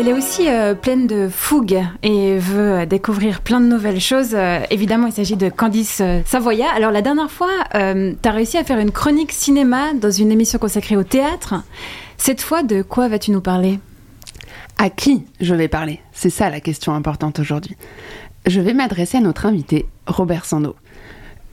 Elle est aussi euh, pleine de fougue et veut découvrir plein de nouvelles choses. Euh, évidemment, il s'agit de Candice euh, Savoya. Alors, la dernière fois, tu as réussi à faire une chronique cinéma dans une émission consacrée au théâtre. Cette fois, de quoi vas-tu nous parler? À qui je vais parler? C'est ça la question importante aujourd'hui. Je vais m'adresser à notre invité, Robert Sando.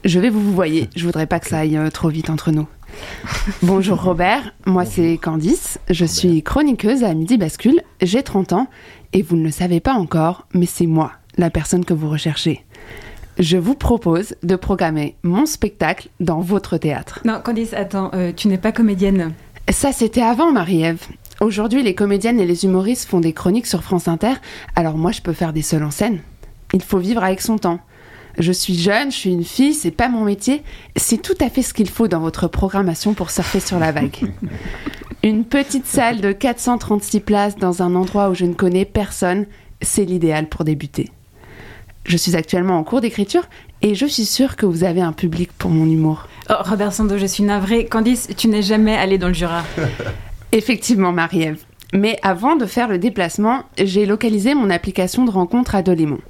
Je vais vous vous voyez, je voudrais pas que ça aille trop vite entre nous. Bonjour Robert, moi c'est Candice, je suis chroniqueuse à Midi Bascule, j'ai 30 ans et vous ne le savez pas encore, mais c'est moi, la personne que vous recherchez. Je vous propose de programmer mon spectacle dans votre théâtre. Non, Candice, attends, euh, tu n'es pas comédienne. Ça c'était avant Marie-Ève. Aujourd'hui, les comédiennes et les humoristes font des chroniques sur France Inter, alors moi je peux faire des seuls en scène. Il faut vivre avec son temps. Je suis jeune, je suis une fille, c'est pas mon métier. C'est tout à fait ce qu'il faut dans votre programmation pour surfer sur la vague. Une petite salle de 436 places dans un endroit où je ne connais personne, c'est l'idéal pour débuter. Je suis actuellement en cours d'écriture et je suis sûre que vous avez un public pour mon humour. Oh, Robert Sando, je suis navrée. Candice, tu n'es jamais allée dans le Jura. Effectivement, Marie-Ève. Mais avant de faire le déplacement, j'ai localisé mon application de rencontre à Delémont.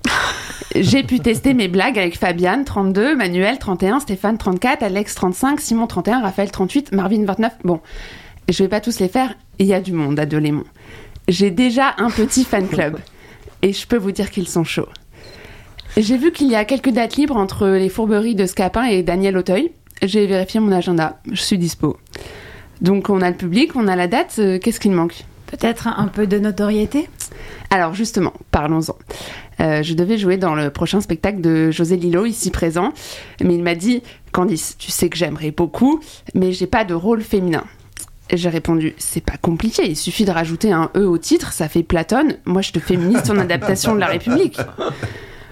J'ai pu tester mes blagues avec Fabiane, 32, Manuel, 31, Stéphane, 34, Alex, 35, Simon, 31, Raphaël, 38, Marvin, 29. Bon, je vais pas tous les faire, il y a du monde à Delémont. J'ai déjà un petit fan club et je peux vous dire qu'ils sont chauds. J'ai vu qu'il y a quelques dates libres entre les fourberies de Scapin et Daniel Auteuil. J'ai vérifié mon agenda, je suis dispo. Donc on a le public, on a la date, euh, qu'est-ce qu'il manque? Peut-être un peu de notoriété? Alors justement, parlons-en. Euh, je devais jouer dans le prochain spectacle de José Lillo, ici présent, mais il m'a dit Candice, tu sais que j'aimerais beaucoup, mais j'ai pas de rôle féminin. J'ai répondu C'est pas compliqué, il suffit de rajouter un E au titre, ça fait Platon. Moi, je te féministe en adaptation de la République.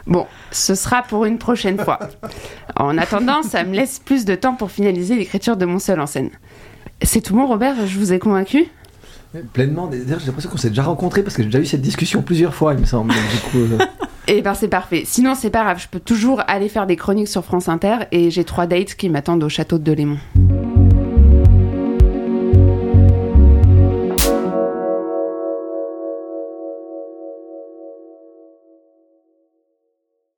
Bon, ce sera pour une prochaine fois. En attendant, ça me laisse plus de temps pour finaliser l'écriture de mon seul en scène. C'est tout bon, Robert? Je vous ai convaincu? Pleinement. D'ailleurs, j'ai l'impression qu'on s'est déjà rencontrés parce que j'ai déjà eu cette discussion plusieurs fois, il me semble. Du coup, euh. Et eh ben c'est parfait. Sinon, c'est pas grave. Je peux toujours aller faire des chroniques sur France Inter et j'ai trois dates qui m'attendent au château de Delémont.